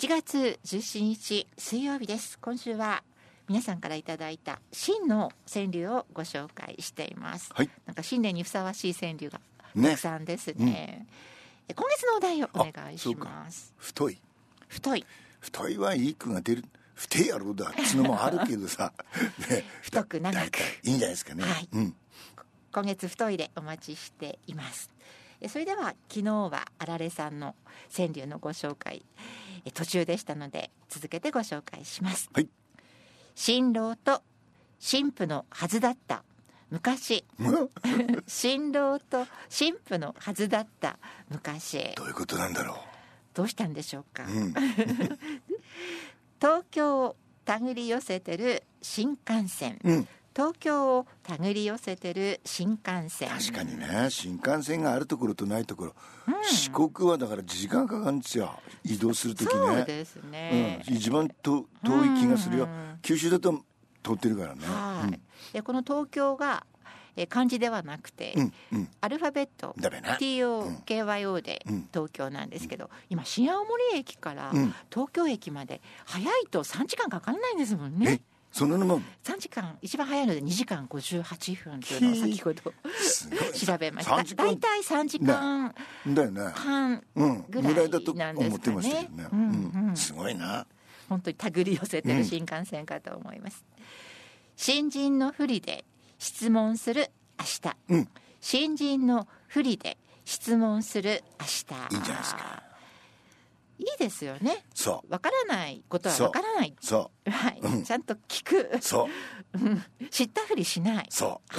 1月17日水曜日です。今週は皆さんからいただいた真の川柳をご紹介しています、はい。なんか新年にふさわしい川柳がね。たくさんですね。え今月のお題をお願いします。太い。太い。太いはいい句が出る。太いやろうだ。っつのもあるけどさ、ね、太く長く。いいんじゃないですかね、はい。うん、今月太いでお待ちしています。えそれでは昨日はあられさんの川柳のご紹介え途中でしたので続けてご紹介します。はい。新郎と新婦のはずだった昔。新郎と新婦のはずだった昔。どういうことなんだろどうしたんでしょうか、う、うん、東京を手繰り寄せてる新幹線。うん、東京を手繰り寄せてる新幹線。確かにね新幹線があるところとないところ、四国はだから時間かかるんですよ。移動する時ね。そうですね、うん、一番と遠い気がするよ、うん。九州だと通ってるからね。はい、でこの東京がえー漢字ではなくて、うんうん。アルファベットだべな。TOKYO でうん。東京なんですけど、今新青森駅からうん。東京駅まで早いと3時間かからないんですもんえねそのも？3時間一番早いので2時間58分というのを先ほど調べました。3時間。大体3時間だよね半うんぐらいなんです思ってかね。ましたけどね、うんうん。すごいな。本当に手繰り寄せてる新幹線かと思います、新人のふりで質問する明日、うん。新人のふりで質問する明日。いいんじゃないですかいいですよね。そわからないことはわからない。う。そはい、うん。ちゃんと聞く。う。そう知ったふりしない。そう。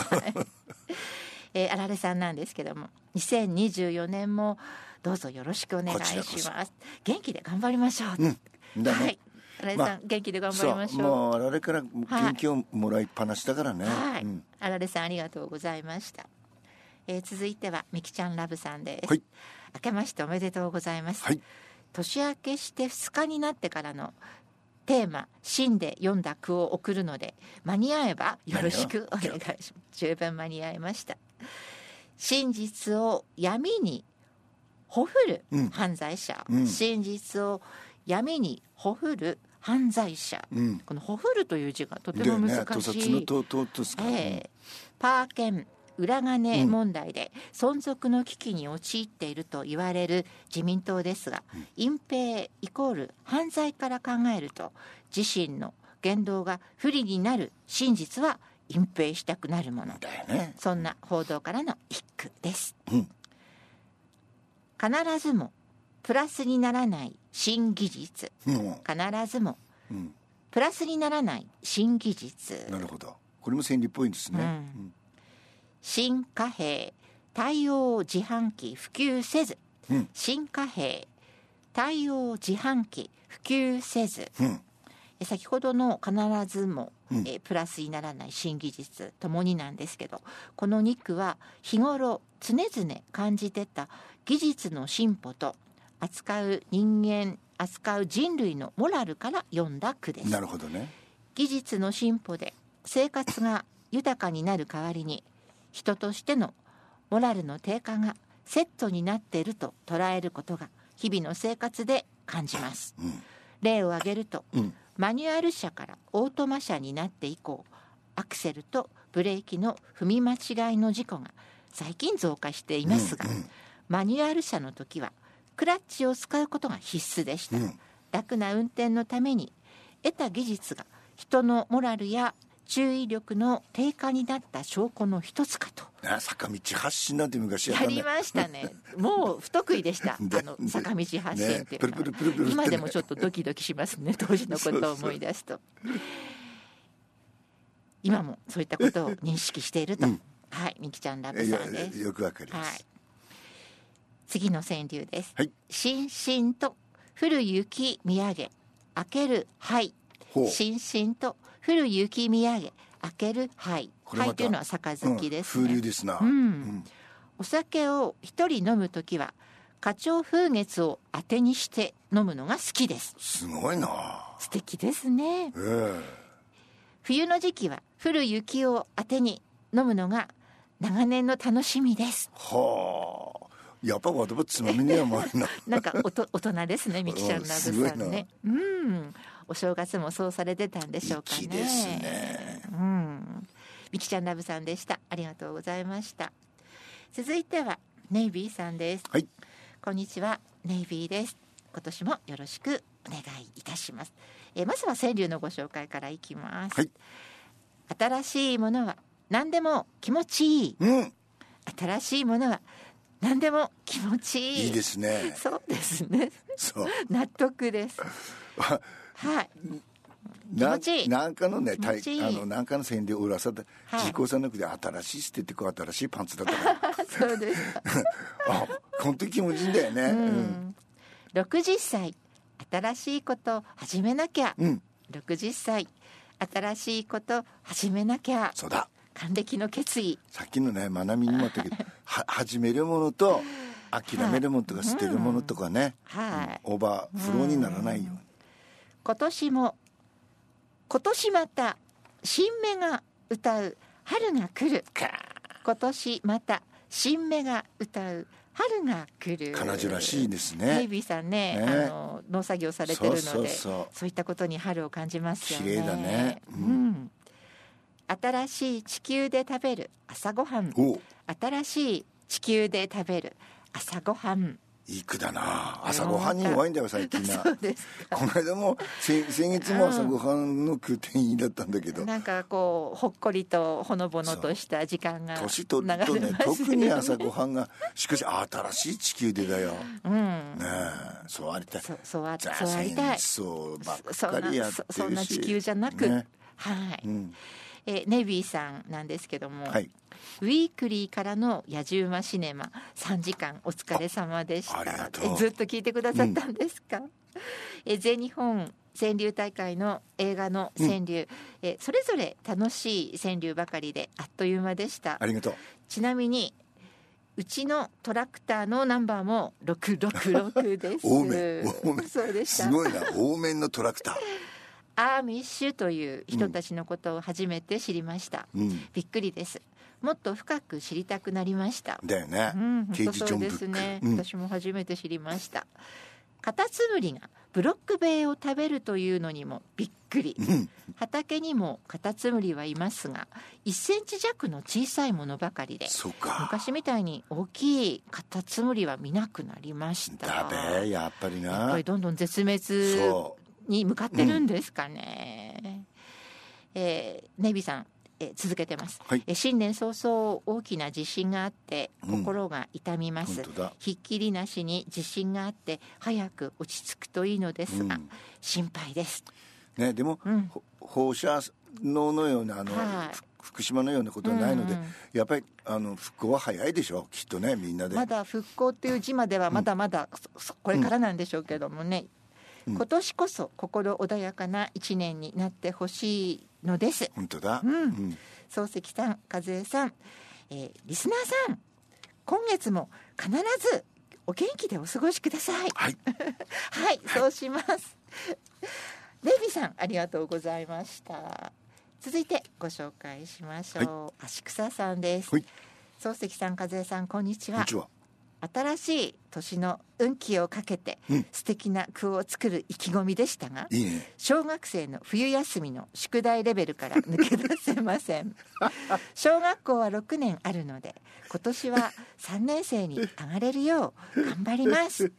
えーあられさんなんですけども2024年もどうぞよろしくお願いします。元気で頑張りましょう、うん。はい。あられさん、まあ元気で頑張りましょう。もうあれから元気をもらいっぱなしだからね、はい、うん。あられさんありがとうございました、えー続いてはみきちゃんラブさんです、はい。明けましておめでとうございます、はい年明けして2日になってからのテーマ「真」で読んだ句を送るので間に合えばよろしくお願いします。十分間に合いました。真実を闇にほふるうん。犯罪者、うん。真実を闇にほふる犯罪者、うん。この「ほふる」という字がとても難屠しい、殺のとととすか、ええ。パーケン裏金問題で存続の危機に陥っていると言われる自民党ですが、隠蔽イコール犯罪から考えると自身の言動が不利になる真実は隠蔽したくなるもの。だよね。そんな報道からの一句です、うん。必ずもプラスにならない新技術。うん、必ずもうん、プラスにならない新技術。なるほど。これも千里っぽいんですね、うん新貨幣対応自販機普及せず、うん。新貨幣対応自販機普及せず。うん。先ほどの必ずも、うん。えプラスにならない新技術ともになんですけどこの2句は日頃常々感じてた技術の進歩と扱う人間扱う人類のモラルから読んだ句です。なるほどね。技術の進歩で生活が豊かになる代わりに人としてのモラルの低下がセットになっていると捉えることが日々の生活で感じます。うん。例を挙げるとうん。マニュアル車からオートマ車になって以降アクセルとブレーキの踏み間違いの事故が最近増加していますが、うんうん。マニュアル車の時はクラッチを使うことが必須でした、うん。楽な運転のために得た技術が人のモラルや注意力の低下になった証拠の一つかと。あ坂道発進なんて昔やね。りましたね。もう不得意でした。であの坂道発進っていうのは、今でもちょっとドキドキしますね当時のことを思い出すと。今もそういったことを認識していると、うん。はいみきちゃんラブさんです。よくわかりまはい。す、次の川柳です。はい。しんしんと降る雪見上げ、開ける灰。しんしんと降る雪見上げ、開ける灰。これまた灰というのは杯ですうん、風流ね。ですな、うんお酒を一人飲むときは、花鳥風月を当てにして飲むのが好きです。すごいな素敵ですね。ええ冬の時期は降る雪を当てに飲むのが長年の楽しみです。はあやっぱわたばつまみにはまいな なんかおと大人ですねみきちゃんラブさんねうんお正月もそうされてたんでしょうかね。粋ですね。うん。みきちゃんラブさんでした。ありがとうございました。続いてはネイビーさんです。はい。こんにちは。ネイビーです。今年もよろしくお願いいたします。えーまずは川柳のご紹介からいきます、はい。新しいものは何でも気持ちいい。うん。新しいものは何でも気持ちいい。いいですね。そうですね。そう。納得です はい。気な持ちいい。なんかのね気持ちいい。あのなんかの線で裏さではい。自己さなくて新しい捨ててこう新しいパンツだったから。そうです。か あ本当に気持ちいいんだよね。うん。60歳。新しいこと始めなきゃ。うん、うん、60歳。新しいこと始めなきゃ。そうだ。還暦の決意。さっきのね学びにもあったけど は始めるものと諦めるものとか捨てるものとかね、はい。オーバーフローにならないように今年も今年また新芽が歌う春が来る。今年また新芽が歌う春が来る。彼女らしいですネイねビーさんねね。あの農作業されてるのでそういったことに春を感じますよね。綺麗だね。ううんん、新しい地球で食べる朝ごはん。お。新しい地球で食べる朝ごはんいい句だな。朝ごはんに弱いんだよ最近な。この間も先先月も朝ごはんの句店員だったんだけど。なんかこうほっこりとほのぼのとした時間が年取るとね特に朝ごはんがしかし新しい地球でだよ。うん。ねえそうありたい。そうそうありたい。そうばっかりやってるし。そそんな地球じゃなく、ね。はい、うんえーネビーさんなんですけども、はい。ウィークリーからの野獣馬シネマ3時間お疲れ様でした。あありがとう。えずっと聞いてくださったんですか、え全日本川柳大会の映画の川柳、えそれぞれ楽しい川柳ばかりであっという間でした。ありがとう。ちなみにうちのトラクターのナンバーも666です。多め多め。そうでした。すごいな多めのトラクターアーミッシュという人たちのことを初めて知りました、うん。びっくりです。もっと深く知りたくなりました。だよね。うん、刑本当そうですね、うん。私も初めて知りました。カタツムリがブロック塀を食べるというのにもびっくり。うん。畑にもカタツムリはいますが1センチ弱の小さいものばかりで昔みたいに大きいカタツムリは見なくなりましただべやっぱりやっぱなりどんどん絶滅そに向かってるんですかね、えーネイビーさん、えー続けてます、はい。えー新年早々大きな地震があってうん。心が痛みます、本当だ。ひっきりなしに地震があって早く落ち着くといいのですが、うん。心配です。ねでもうん。ほ放射能のようなあのはい。ふ福島のようなことはないのでうんうんやっぱりあの復興は早いでしょきっとねみんなで。まだ復興っていう字まではまだまだ、そそこれからなんでしょうけどもね、うん今年こそ心穏やかな一年になってほしいのです。本当だ。うん。うん。漱石さん和江さん、えーリスナーさん今月も必ずお元気でお過ごしください。はい。はいそうします。デイビーさんありがとうございました。続いてご紹介しましょう、足草さんです。はい。漱石さん和江さんこんにちは。こんにちは新しい年の運気をかけてうん。素敵な句を作る意気込みでしたが、いいね。小学生の冬休みの宿題レベルから抜け出せません。小学校は6年あるので今年は3年生に上がれるよう頑張ります。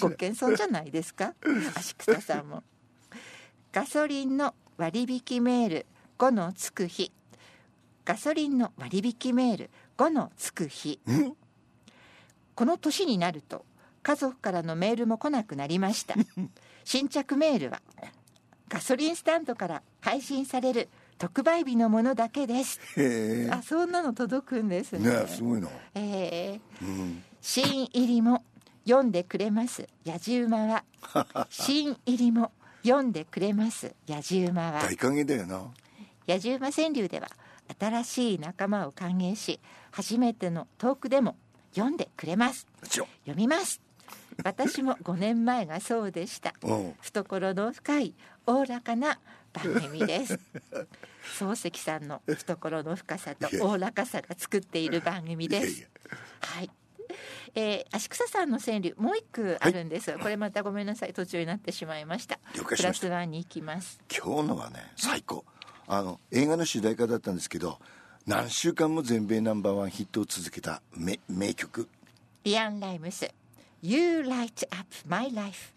ご謙遜じゃないですか？足草さんも。ガソリンの割引メール5のつく日。ガソリンの割引メール5のつく日。うんこの年になると家族からのメールも来なくなりました。新着メールはガソリンスタンドから配信される特売日のものだけです。あそんなの届くんですね。ねすごいな。えーうん。新入りも読んでくれます。野獣馬は。新入りも読んでくれます。野獣馬は。大歓迎だよな。野獣馬川柳では新しい仲間を歓迎し初めてのトークでも読んでくれます。読みます。私も5年前がそうでした。懐の深いおおらかな番組です。漱石さんの懐の深さとおおらかさが作っている番組です。はい。えー、足草さんの川柳もう一句あるんです、これまたごめんなさい途中になってしまいました。プラスワンに行きます。今日のはね最高。あの映画の主題歌だったんですけど何週間も全米ナンバーワンヒットを続けた名曲。リアン・ライムス「You Light Up My Life」